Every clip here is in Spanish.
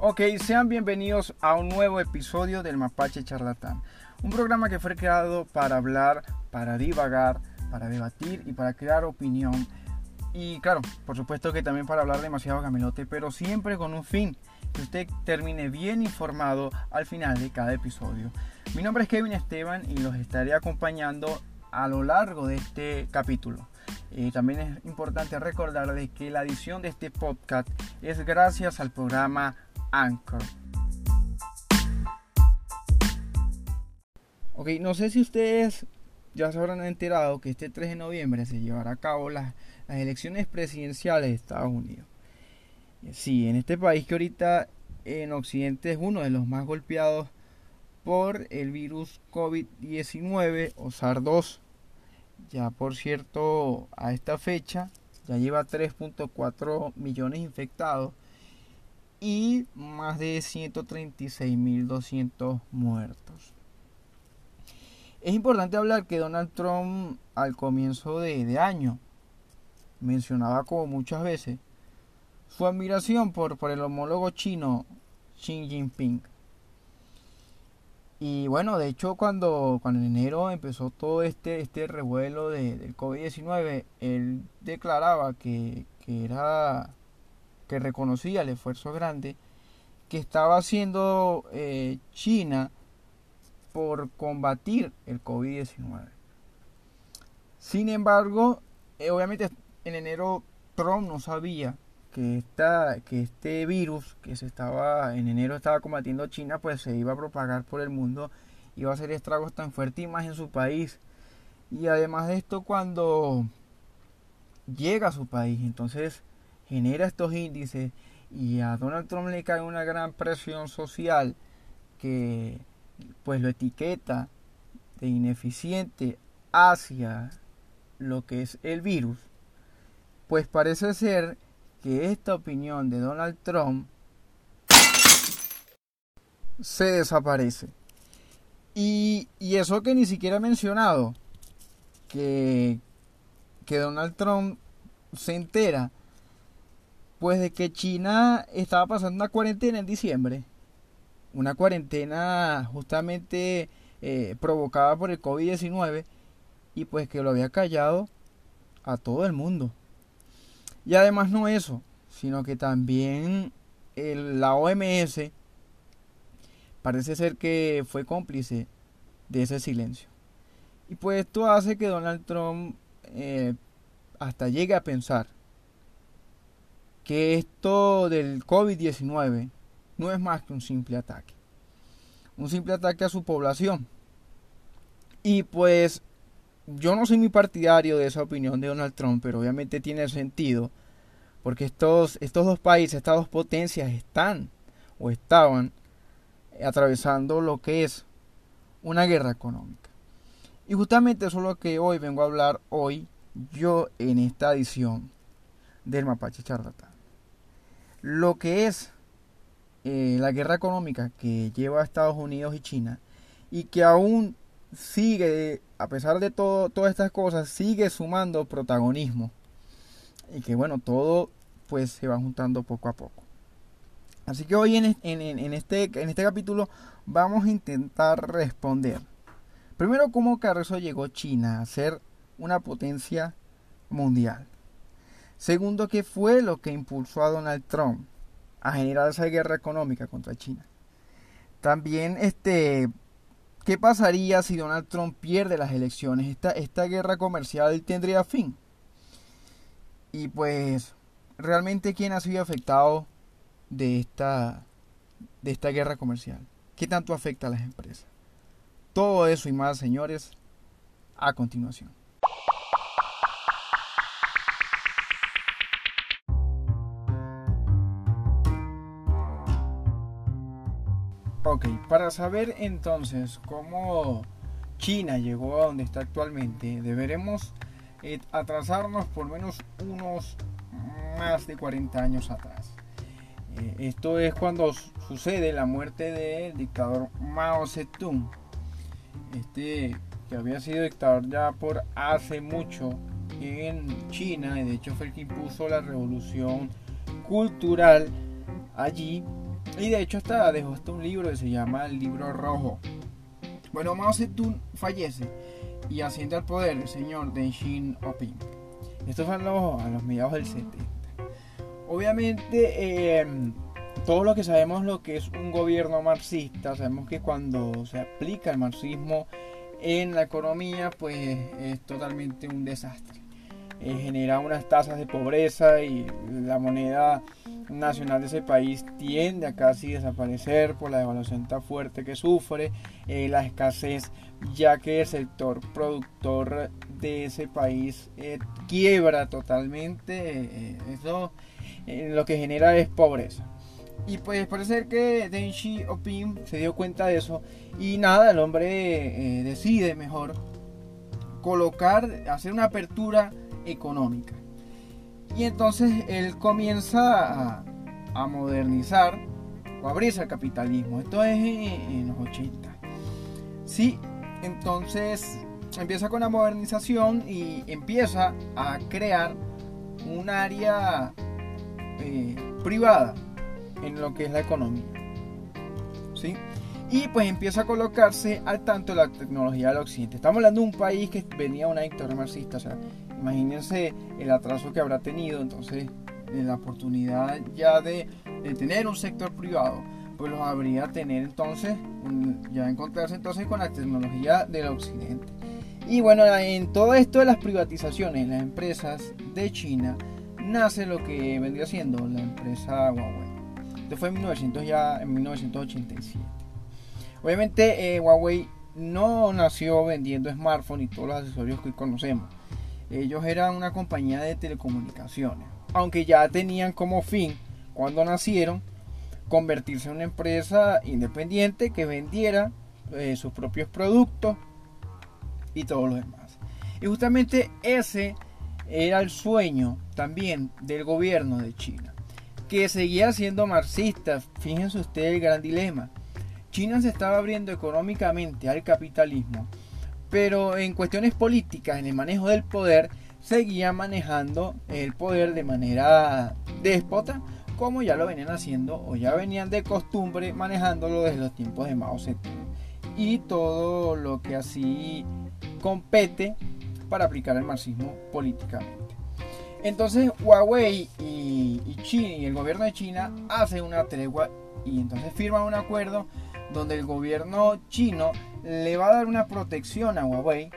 Ok, sean bienvenidos a un nuevo episodio del Mapache Charlatán. Un programa que fue creado para hablar, para divagar, para debatir y para crear opinión. Y claro, por supuesto que también para hablar demasiado camelote, pero siempre con un fin, que usted termine bien informado al final de cada episodio. Mi nombre es Kevin Esteban y los estaré acompañando a lo largo de este capítulo. Eh, también es importante recordarles que la edición de este podcast es gracias al programa Anchor. Ok, no sé si ustedes ya se habrán enterado que este 3 de noviembre se llevará a cabo las, las elecciones presidenciales de Estados Unidos. Sí, en este país que ahorita en Occidente es uno de los más golpeados por el virus COVID-19 o SARS-2. Ya por cierto, a esta fecha ya lleva 3.4 millones infectados y más de 136.200 muertos. Es importante hablar que Donald Trump al comienzo de, año mencionaba como muchas veces su admiración por, por el homólogo chino Xi Jinping. Y bueno, de hecho cuando, cuando en enero empezó todo este, este revuelo de, del COVID-19, él declaraba que, que era que reconocía el esfuerzo grande que estaba haciendo eh, China por combatir el COVID-19. Sin embargo, eh, obviamente en enero Trump no sabía que, esta, que este virus que se estaba en enero estaba combatiendo China, pues se iba a propagar por el mundo, iba a hacer estragos tan fuertes y más en su país. Y además de esto, cuando llega a su país, entonces genera estos índices y a Donald Trump le cae una gran presión social que pues lo etiqueta de ineficiente hacia lo que es el virus, pues parece ser que esta opinión de Donald Trump se desaparece. Y, y eso que ni siquiera he mencionado, que, que Donald Trump se entera pues de que China estaba pasando una cuarentena en diciembre. Una cuarentena justamente eh, provocada por el COVID-19 y pues que lo había callado a todo el mundo. Y además no eso, sino que también la OMS parece ser que fue cómplice de ese silencio. Y pues esto hace que Donald Trump eh, hasta llegue a pensar que esto del COVID-19 no es más que un simple ataque. Un simple ataque a su población. Y pues yo no soy muy partidario de esa opinión de Donald Trump, pero obviamente tiene sentido. Porque estos, estos dos países, estas dos potencias están o estaban atravesando lo que es una guerra económica. Y justamente eso es lo que hoy vengo a hablar hoy yo en esta edición del Mapache Charlatán lo que es eh, la guerra económica que lleva Estados Unidos y China y que aún sigue, a pesar de todo, todas estas cosas, sigue sumando protagonismo y que bueno, todo pues se va juntando poco a poco. Así que hoy en, este, en este capítulo vamos a intentar responder. Primero, cómo Carrizo llegó China a ser una potencia mundial. Segundo, ¿qué fue lo que impulsó a Donald Trump a generar esa guerra económica contra China? También, este, ¿qué pasaría si Donald Trump pierde las elecciones? Esta, esta guerra comercial tendría fin. Y pues, realmente, ¿quién ha sido afectado de esta, de esta guerra comercial? ¿Qué tanto afecta a las empresas? Todo eso y más, señores, a continuación. Ok, para saber entonces cómo China llegó a donde está actualmente, deberemos eh, atrasarnos por menos unos más de 40 años atrás. Eh, esto es cuando sucede la muerte del dictador Mao Zedong, este que había sido dictador ya por hace mucho en China, y de hecho fue el que impuso la revolución cultural allí Y de hecho hasta dejó hasta un libro que se llama El libro rojo. Bueno, Mao Zedong fallece y asciende al poder el señor Deng Xiaoping. Esto fue a los, a los mediados del 70. Obviamente, em, todos los que sabemos lo que es un gobierno marxista, sabemos que cuando se aplica el marxismo en la economía, pues es totalmente un desastre. Eh, genera unas tasas de pobreza y la moneda nacional de ese país tiende a casi desaparecer por la devaluación tan fuerte que sufre, eh, la escasez, ya que el sector productor de ese país eh, quiebra totalmente, eso lo que genera es pobreza. Y pues parece que Deng Xiaoping se dio cuenta de eso y nada, el hombre decide mejor colocar, hacer una apertura económica. Y entonces él comienza a, modernizar o abrirse al capitalismo. Esto es en, los 80. Sí, entonces empieza con la modernización y empieza a crear un área eh, privada en lo que es la economía. ¿Sí? Y pues empieza a colocarse al tanto de la tecnología del occidente. Estamos hablando de un país que venía una dictadura marxista, o sea, Imagínense el atraso que habrá tenido, entonces la oportunidad ya de, tener un sector privado, pues los habría tener entonces, ya encontrarse entonces con la tecnología del occidente. Y bueno, en todo esto de las privatizaciones, las empresas de China, nace lo que vendría siendo la empresa Huawei. Esto fue en, 1900 ya, en 1987. Obviamente eh, Huawei no nació vendiendo smartphones y todos los accesorios que hoy conocemos. Ellos eran una compañía de telecomunicaciones, aunque ya tenían como fin, cuando nacieron, convertirse en una empresa independiente que vendiera eh, sus propios productos y todo lo demás. Y justamente ese era el sueño también del gobierno de China, que seguía siendo marxista. Fíjense ustedes el gran dilema. China se estaba abriendo económicamente al capitalismo pero en cuestiones políticas, en el manejo del poder, seguía manejando el poder de manera déspota, como ya lo venían haciendo o ya venían de costumbre manejándolo desde los tiempos de Mao Zedong. Y todo lo que así compete para aplicar el marxismo políticamente. Entonces Huawei y, China, y el gobierno de China hacen una tregua y entonces firman un acuerdo donde el gobierno chino le va a dar una protección a Huawei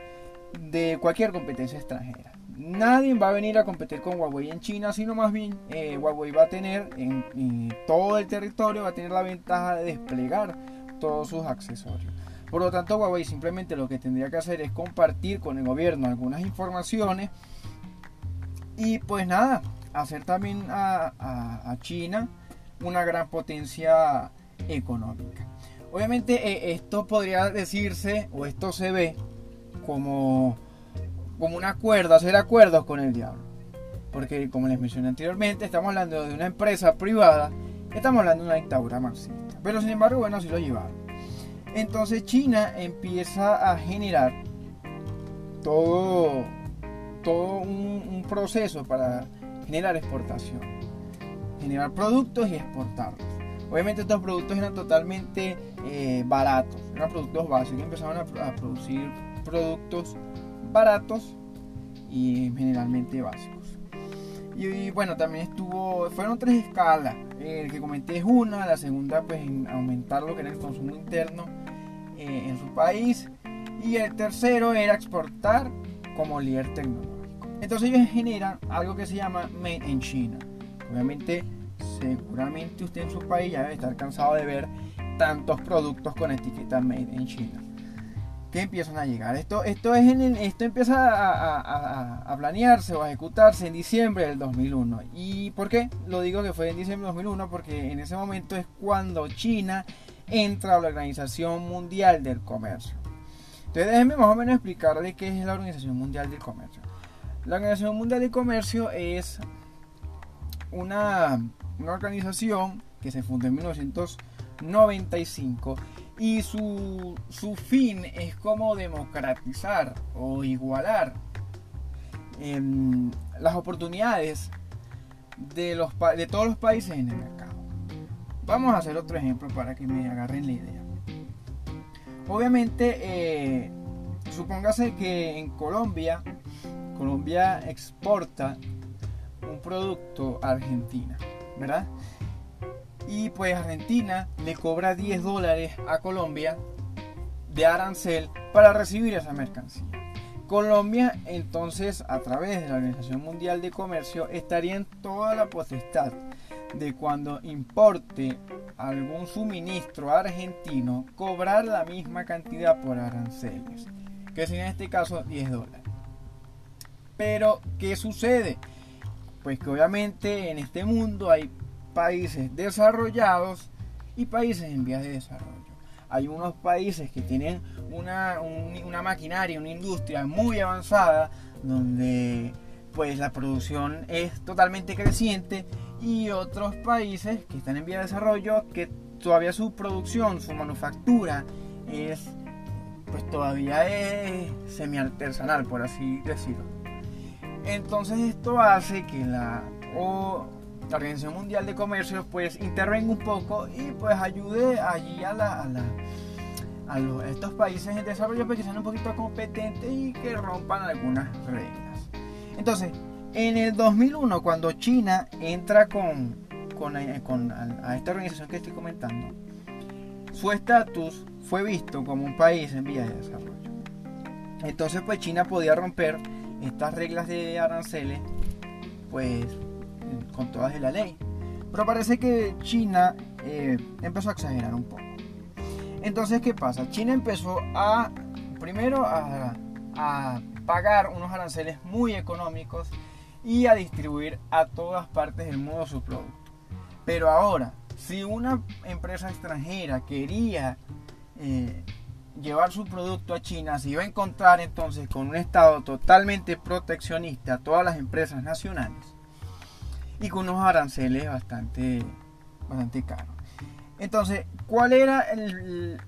de cualquier competencia extranjera. Nadie va a venir a competir con Huawei en China, sino más bien eh, Huawei va a tener en, todo el territorio, va a tener la ventaja de desplegar todos sus accesorios. Por lo tanto, Huawei simplemente lo que tendría que hacer es compartir con el gobierno algunas informaciones y pues nada, hacer también a China una gran potencia económica. Obviamente eh, esto podría decirse, o esto se ve como, como un acuerdo, hacer acuerdos con el diablo. Porque como les mencioné anteriormente, estamos hablando de una empresa privada, estamos hablando de una dictadura marxista. Pero sin embargo, bueno, así lo llevaron. Entonces China empieza a generar todo, todo un proceso para generar exportación. Generar productos y exportarlos. Obviamente estos productos eran totalmente eh, baratos, eran productos básicos, empezaron a, producir productos baratos y generalmente básicos. Y, bueno, también estuvo, fueron tres escalas. El que comenté es una, la segunda pues en aumentar lo que era el consumo interno eh, en su país. Y el tercero era exportar como líder tecnológico. Entonces ellos generan algo que se llama Made in China. Obviamente seguramente usted en su país ya debe estar cansado de ver tantos productos con etiqueta Made in China que empiezan a llegar. Esto, esto, es en esto empieza a, planearse o a ejecutarse en diciembre del 2001. ¿Y por qué? Lo digo que fue en diciembre del 2001 porque en ese momento es cuando China entra a la Organización Mundial del Comercio. Entonces déjenme más o menos explicarle qué es la Organización Mundial del Comercio. La Organización Mundial del Comercio es una una organización que se fundó en 1995 y su, fin es como democratizar o igualar las oportunidades de, los, de todos los países en el mercado. vamos a hacer otro ejemplo para que me agarren la idea. Obviamente, eh, supóngase que en Colombia, Colombia exporta un producto a Argentina, Y pues Argentina le cobra 10 dólares a Colombia de arancel para recibir esa mercancía. Colombia entonces a través de la Organización Mundial de Comercio estaría en toda la potestad de cuando importe algún suministro argentino cobrar la misma cantidad por aranceles, que es en este caso 10 dólares. Pero, ¿qué sucede? Pues que obviamente en este mundo hay países desarrollados y países en vías de desarrollo. Hay unos países que tienen una, una maquinaria, una industria muy avanzada, donde pues la producción es totalmente creciente y otros países que están en vía de desarrollo que todavía su producción, su manufactura es pues todavía es semi artesanal por así decirlo. Entonces esto hace que la, Organización Mundial de Comercio pues intervenga un poco y pues ayude allí a a, estos países en desarrollo pues, que sean un poquito competentes y que rompan algunas reglas. Entonces, en el 2001, cuando China entra con, con, eh, a, esta organización que estoy comentando, su estatus fue visto como un país en vía de desarrollo. Entonces, pues China podía romper estas reglas de aranceles, pues con todas de la ley. Pero parece que China eh, empezó a exagerar un poco. Entonces, ¿qué pasa? China empezó a, primero, a, pagar unos aranceles muy económicos y a distribuir a todas partes del mundo su producto. Pero ahora, si una empresa extranjera quería eh, llevar su producto a China, se iba a encontrar entonces con un Estado totalmente proteccionista a todas las empresas nacionales y con unos aranceles bastante, bastante caros. Entonces, ¿cuál era el,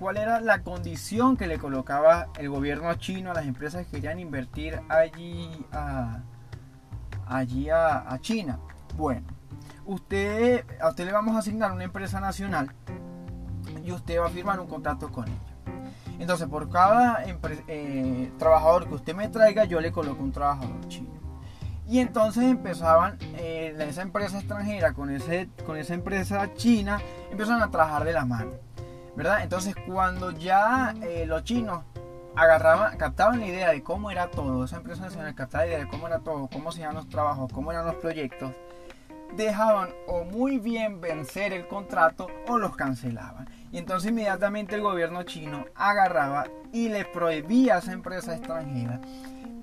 cuál era la condición que le colocaba el gobierno chino a las empresas que querían invertir allí a, allí a, China. Bueno, usted, a usted le vamos a asignar una empresa nacional y usted va a firmar un contrato con ella. Entonces, por cada eh, trabajador que usted me traiga, yo le coloco un trabajador chino. Y entonces empezaban eh, esa empresa extranjera con, ese, con esa empresa china, empezaron a trabajar de la mano. ¿Verdad? Entonces, cuando ya eh, los chinos agarraban, captaban la idea de cómo era todo, esa empresa nacional captaba la idea de cómo era todo, cómo se iban los trabajos, cómo eran los proyectos, dejaban o muy bien vencer el contrato o los cancelaban. Y entonces inmediatamente el gobierno chino agarraba y le prohibía a esa empresa extranjera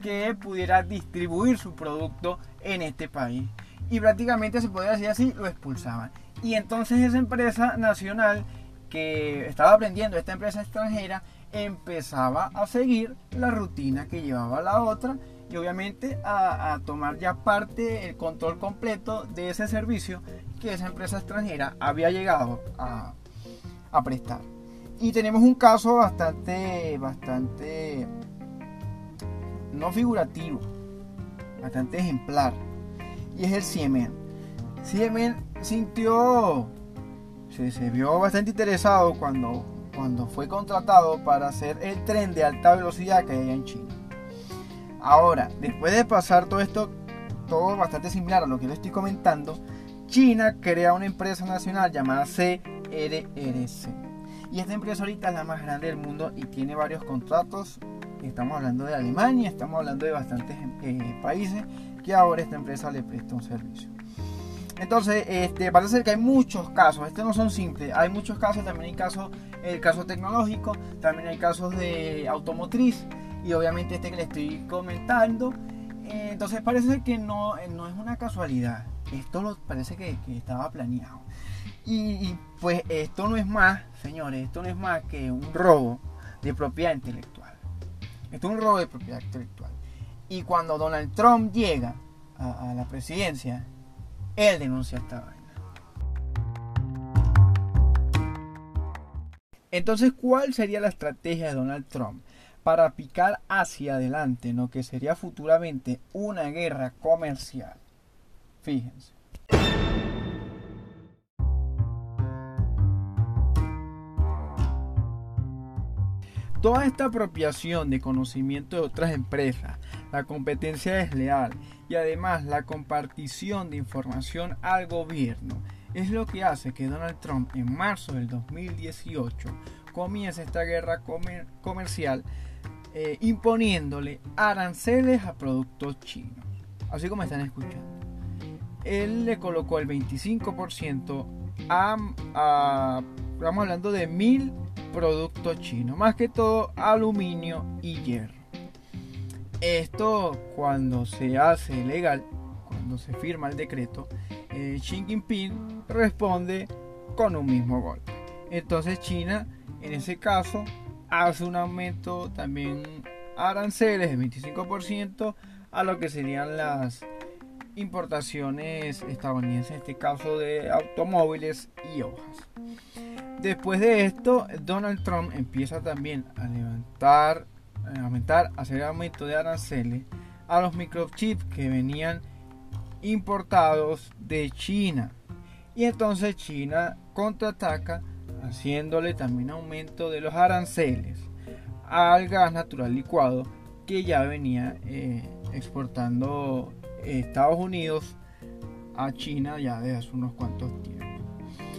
que pudiera distribuir su producto en este país. Y prácticamente se podía decir así, lo expulsaban. Y entonces esa empresa nacional que estaba aprendiendo, esta empresa extranjera, empezaba a seguir la rutina que llevaba la otra y obviamente a, tomar ya parte, el control completo de ese servicio que esa empresa extranjera había llegado a, a prestar. Y tenemos un caso bastante, bastante, no figurativo, bastante ejemplar. Y es el Siemen. Siemen sintió, se, se vio bastante interesado cuando cuando fue contratado para hacer el tren de alta velocidad que hay en China. Ahora, después de pasar todo esto, todo bastante similar a lo que le estoy comentando, China crea una empresa nacional llamada CRRC. Y esta empresa ahorita es la más grande del mundo y tiene varios contratos. Estamos hablando de Alemania, estamos hablando de bastantes eh, países que ahora esta empresa le presta un servicio. Entonces, este, parece que hay muchos casos, estos no son simples, hay muchos casos, también hay casos, el caso tecnológico, también hay casos de automotriz y obviamente este que le estoy comentando. Eh, entonces parece que no, no es una casualidad, esto lo, parece que, estaba planeado. Y, pues esto no es más, señores, esto no es más que un robo de propiedad intelectual. Esto es un robo de propiedad intelectual. Y cuando Donald Trump llega a la presidencia, él denuncia esta vaina. Entonces, ¿cuál sería la estrategia de Donald Trump para picar hacia adelante lo que sería futuramente una guerra comercial? Fíjense. Toda esta apropiación de conocimiento de otras empresas, la competencia desleal y además la compartición de información al gobierno es lo que hace que Donald Trump en marzo del 2018 comience esta guerra comercial eh, imponiéndole aranceles a productos chinos, así como están escuchando. Él le colocó el 25% a, a, estamos hablando de mil productos chinos, más que todo aluminio y hierro. Esto cuando se hace legal, cuando se firma el decreto, eh, Xi Jinping responde con un mismo golpe. Entonces China, en ese caso, hace un aumento también aranceles de 25% a lo que serían las importaciones estadounidenses, en este caso de automóviles y hojas. Después de esto, Donald Trump empieza también a levantar, a aumentar, a hacer aumento de aranceles a los microchips que venían importados de China. Y entonces China contraataca haciéndole también aumento de los aranceles al gas natural licuado que ya venía eh, exportando Estados Unidos a China ya desde hace unos cuantos tiempos.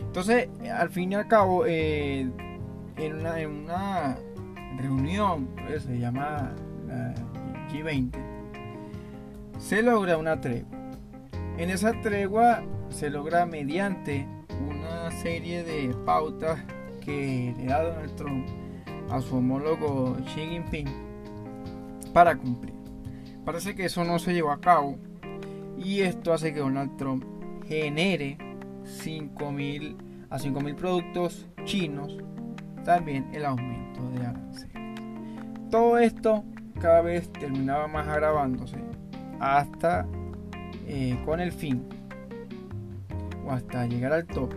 Entonces, al fin y al cabo, eh, en, una, reunión, que se llama G20, se logra una tregua. En esa tregua se logra mediante una serie de pautas que le da Donald Trump a su homólogo Xi Jinping para cumplir. Parece que eso no se llevó a cabo y esto hace que Donald Trump genere 5.000 a 5.000 productos chinos también el aumento de aranceles. Todo esto cada vez terminaba más agravándose hasta eh, con el fin o hasta llegar al tope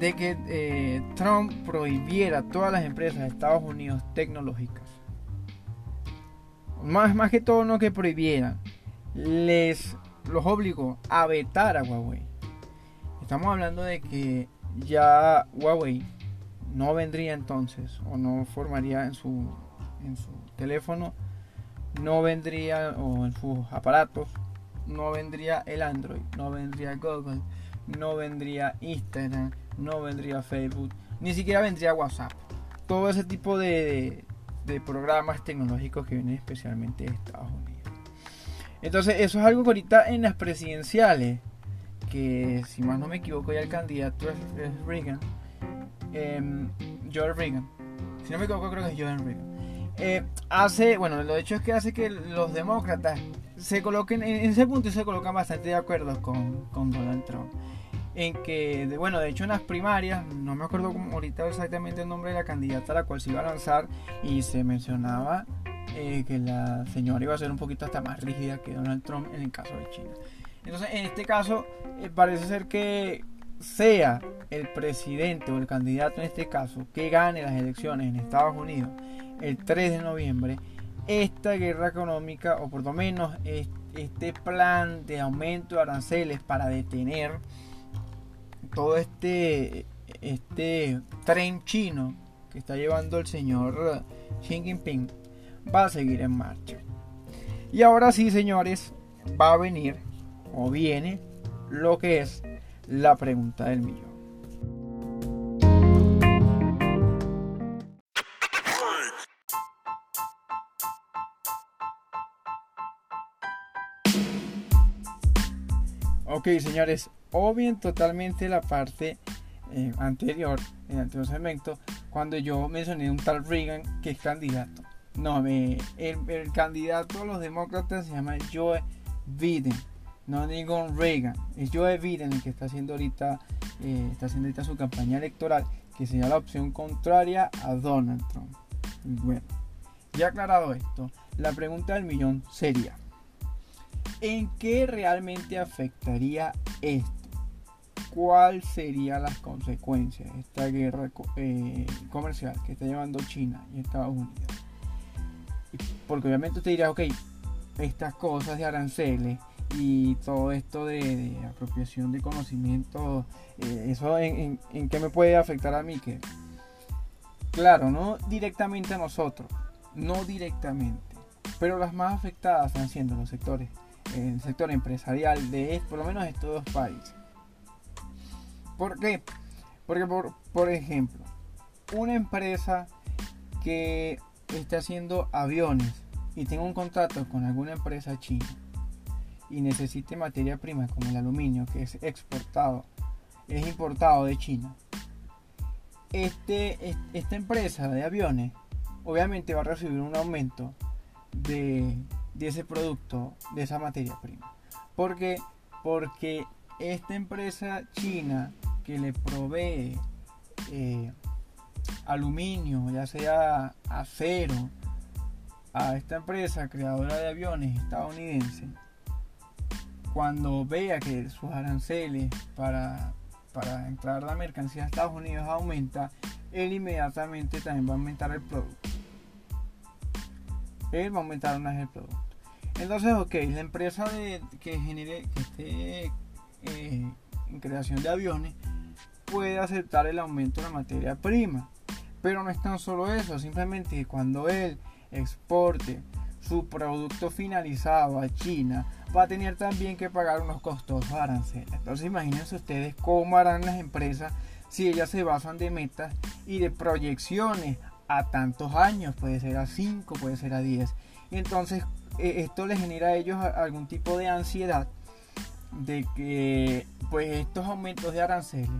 de que eh, Trump prohibiera todas las empresas de Estados Unidos tecnológicas. Más, más que todo no que prohibieran, les los obligó a vetar a Huawei. Estamos hablando de que ya Huawei no vendría entonces o no formaría en su, en su teléfono, no vendría o en sus aparatos, no vendría el Android, no vendría Google, no vendría Instagram, no vendría Facebook, ni siquiera vendría WhatsApp. Todo ese tipo de, de programas tecnológicos que vienen especialmente de Estados Unidos. Entonces, eso es algo que ahorita en las presidenciales, que si más no me equivoco ya el candidato es, Reagan, eh, George Reagan, si no me equivoco creo que es George Reagan, eh, hace, bueno, lo hecho es que hace que los demócratas se coloquen, en ese punto se colocan bastante de acuerdo con, con Donald Trump. En que, bueno, de hecho en las primarias, no me acuerdo ahorita exactamente el nombre de la candidata a la cual se iba a lanzar y se mencionaba eh, que la señora iba a ser un poquito hasta más rígida que Donald Trump en el caso de China. Entonces, en este caso, eh, parece ser que sea el presidente o el candidato en este caso que gane las elecciones en Estados Unidos el 3 de noviembre, esta guerra económica, o por lo menos este plan de aumento de aranceles para detener todo este, este tren chino que está llevando el señor Xi Jinping, va a seguir en marcha. Y ahora sí, señores, va a venir o viene lo que es la pregunta del millón. Ok, señores, o bien totalmente la parte eh, anterior, en el anterior segmento, cuando yo mencioné un tal Reagan que es candidato. No, el, el, candidato a los demócratas se llama Joe Biden, no ningún Reagan. Es Joe Biden el que está haciendo ahorita, eh, está haciendo ahorita su campaña electoral, que sería la opción contraria a Donald Trump. Bueno, ya aclarado esto, la pregunta del millón sería, ¿en qué realmente afectaría esto? ¿Cuáles serían las consecuencias de esta guerra eh, comercial que está llevando China y Estados Unidos? Porque obviamente usted dirá, ok, estas cosas de aranceles y todo esto de, apropiación de conocimiento, eh, ¿eso en, qué me puede afectar a mí? Que Claro, no directamente a nosotros, no directamente, pero las más afectadas están siendo los sectores, el sector empresarial de por lo menos estos dos países. ¿Por qué? Porque por, por ejemplo, una empresa que esté haciendo aviones y tenga un contrato con alguna empresa china y necesite materia prima como el aluminio que es exportado, es importado de China, este, esta empresa de aviones obviamente va a recibir un aumento de, ese producto, de esa materia prima. ¿Por qué? Porque esta empresa china que le provee eh, aluminio, ya sea acero, a esta empresa creadora de aviones estadounidense, cuando vea que sus aranceles para para entrar la mercancía a Estados Unidos aumenta, él inmediatamente también va a aumentar el producto. Él va a aumentar más el producto. Entonces, ok, la empresa de, que genere, que esté eh, en creación de aviones puede aceptar el aumento de la materia prima. Pero no es tan solo eso, simplemente cuando él exporte su producto finalizado a China, va a tener también que pagar unos costosos aranceles. Entonces imagínense ustedes cómo harán las empresas si ellas se basan de metas y de proyecciones a tantos años, puede ser a 5, puede ser a 10. Y entonces e, esto les genera a ellos algún tipo de ansiedad de que pues estos aumentos de aranceles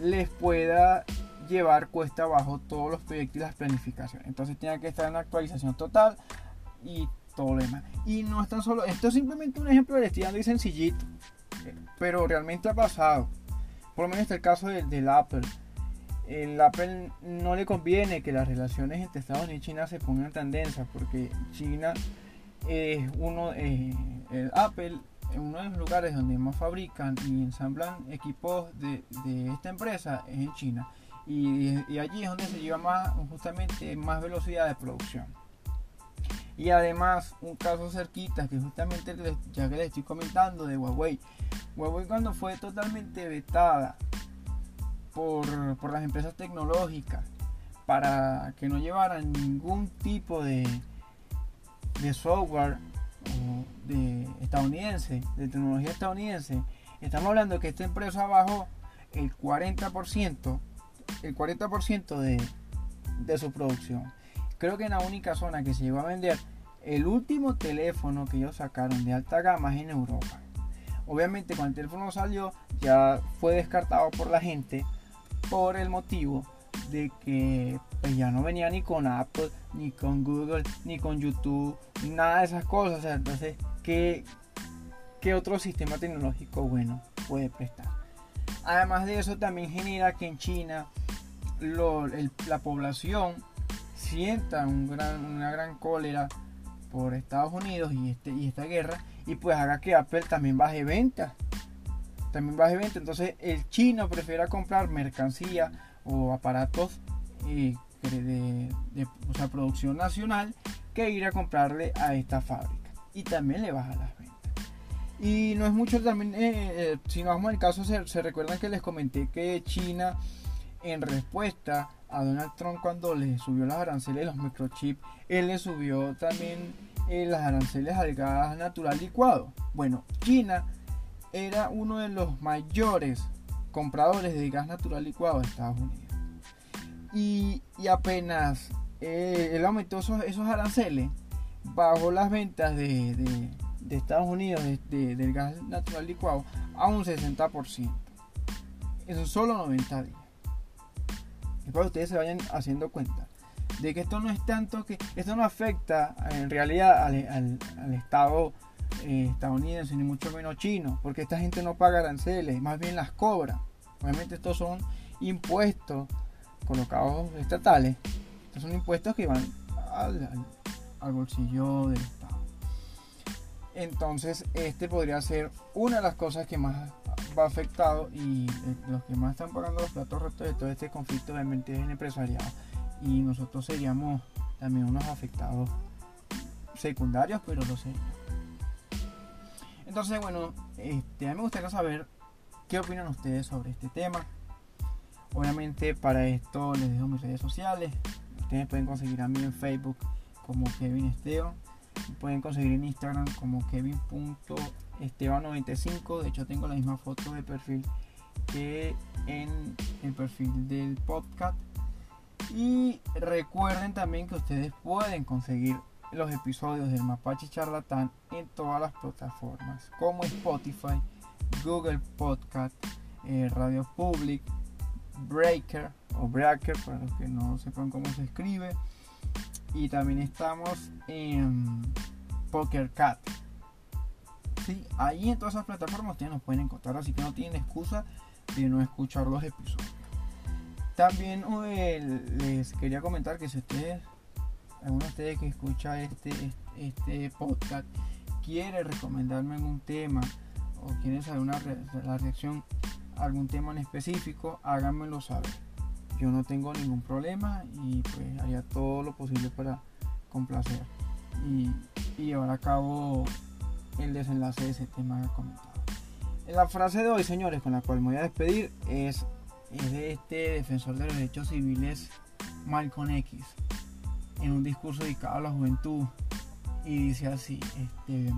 les pueda llevar cuesta abajo todos los proyectos y las planificaciones. Entonces tiene que estar en actualización total y todo lo demás. Y no es tan solo, esto es simplemente un ejemplo de estoy y sencillito, pero realmente ha pasado. Por lo menos el caso del, Apple. El Apple no le conviene que las relaciones entre Estados Unidos y China se pongan tan densas porque China es uno, eh, el Apple es uno de los lugares donde más fabrican y ensamblan equipos de, esta empresa es en China. Y, allí es donde se lleva más, justamente más velocidad de producción. Y además, un caso cerquita, que justamente ya que les estoy comentando de Huawei. Huawei cuando fue totalmente vetada por, las empresas tecnológicas para que no llevaran ningún tipo de, de software de estadounidense, de tecnología estadounidense, estamos hablando que esta empresa bajó el 40%, el 40% de, de su producción. Creo que en la única zona que se llegó a vender el último teléfono que ellos sacaron de alta gama es en Europa. Obviamente cuando el teléfono salió ya fue descartado por la gente por el motivo de que pues, ya no venía ni con Apple, ni con Google, ni con YouTube, nada de esas cosas. entonces, ¿qué, ¿qué otro sistema tecnológico bueno puede prestar? Además de eso, también genera que en China la población sienta una gran cólera por Estados Unidos y, este, y esta guerra y pues haga que Apple también baje ventas. También baje ventas. Entonces el chino prefiera comprar mercancía o aparatos eh, de, producción nacional que ir a comprarle a esta fábrica. Y también le baja las ventas. Y no es mucho también, eh, eh, si no vamos al caso, se, se recuerdan que les comenté que China en respuesta a Donald Trump cuando le subió las aranceles los microchips, él le subió también eh, las aranceles al gas natural licuado. Bueno, China era uno de los mayores compradores de gas natural licuado de Estados Unidos. Y, apenas eh, él aumentó esos, aranceles, bajó las ventas de, Estados Unidos del gas natural licuado a un 60%. Eso solo 90 días que ustedes se vayan haciendo cuenta de que esto no es tanto que esto no afecta en realidad al, Estado eh, estadounidense ni mucho menos chino, porque esta gente no paga aranceles, más bien las cobra. Obviamente estos son impuestos colocados estatales, estos son impuestos que van al, al bolsillo Estado. Entonces este podría ser una de las cosas que más va afectado y eh, los que más están pagando los platos rotos de todo este conflicto obviamente es el empresariado y nosotros seríamos también unos afectados secundarios pero lo seríamos. Entonces bueno este, a mí me gustaría saber qué opinan ustedes sobre este tema. Obviamente para esto les dejo mis redes sociales. Ustedes pueden conseguir a mí en Facebook como Kevin Pueden conseguir en Instagram como kevin.esteban95. De hecho tengo la misma foto de perfil que en el perfil del podcast. Y recuerden también que ustedes pueden conseguir los episodios del Mapache Charlatán en todas las plataformas como Spotify, Google Podcast, eh, Radio Public, Breaker o Breaker para los que no sepan cómo se escribe. Y también estamos en Poker Cat. ¿Sí? Ahí en todas esas plataformas ustedes nos pueden encontrar, así que no tienen excusa de no escuchar los episodios. También eh, les quería comentar que si ustedes, alguno de ustedes que escucha este, este podcast, quiere recomendarme algún tema o quiere saber una la reacción a algún tema en específico, háganmelo saber. Yo no tengo ningún problema y pues haría todo lo posible para complacer y, llevar a cabo el desenlace de ese tema comentado. La frase de hoy, señores, con la cual me voy a despedir es, es de este defensor de los derechos civiles, Malcolm X, en un discurso dedicado a la juventud. Y dice así, este,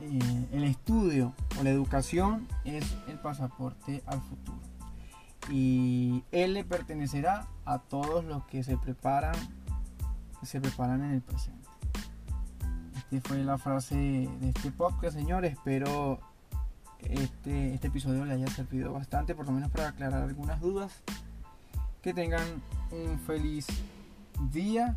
eh, el estudio o la educación es el pasaporte al futuro. Y él le pertenecerá a todos los que se preparan, se preparan en el presente. Esta fue la frase de este podcast, señores. Espero este, este episodio le haya servido bastante, por lo menos para aclarar algunas dudas. Que tengan un feliz día